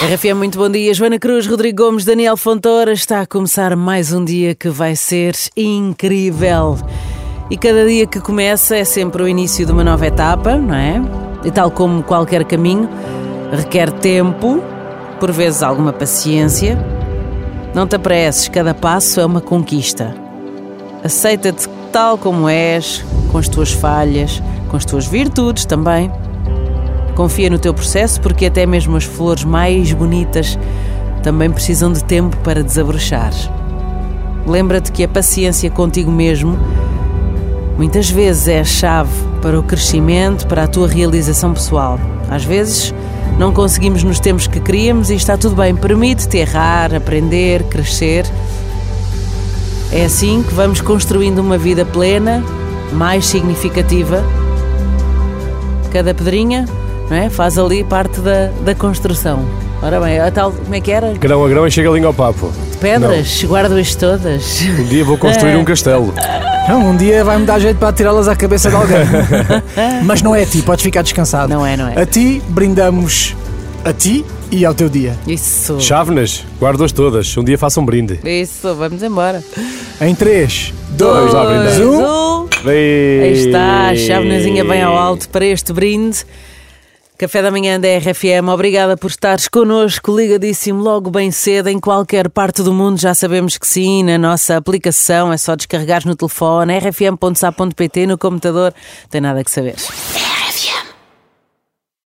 RFM, muito bom dia. Joana Cruz, Rodrigo Gomes, Daniel Fontoura. Está a começar mais um dia que vai ser incrível. E cada dia que começa é sempre o início de uma nova etapa, não é? E tal como qualquer caminho, requer tempo, por vezes alguma paciência. Não te apresses, cada passo é uma conquista. Aceita-te tal como és, com as tuas falhas, com as tuas virtudes também. Confia no teu processo, porque até mesmo as flores mais bonitas também precisam de tempo para desabrochar. Lembra-te que a paciência contigo mesmo muitas vezes é a chave para o crescimento, para a tua realização pessoal. Às vezes não conseguimos nos tempos que queríamos e está tudo bem. Permite-te errar, aprender, crescer. É assim que vamos construindo uma vida plena, mais significativa. Cada pedrinha não é? Faz ali parte da, da construção. Ora bem, a tal, como é que era? Grão a grão e chega a língua ao papo. Pedras, guardo-as todas. Um dia vou construir um castelo. Não, um dia vai-me dar jeito para tirá-las à cabeça de alguém. Mas não é a ti, podes ficar descansado. Não é, não é? A ti brindamos a ti e ao teu dia. Isso. Chávenas, guardo-as todas. Um dia faço um brinde. Isso, vamos embora. Em 3, Dois, lá brindar. Dois, um. Bem... Aí está, a chavenazinha bem ao alto para este brinde. Café da manhã da RFM, obrigada por estares connosco, ligadíssimo logo bem cedo, em qualquer parte do mundo, já sabemos que sim, na nossa aplicação, é só descarregar no telefone, rfm.sa.pt, no computador, tem nada que saber.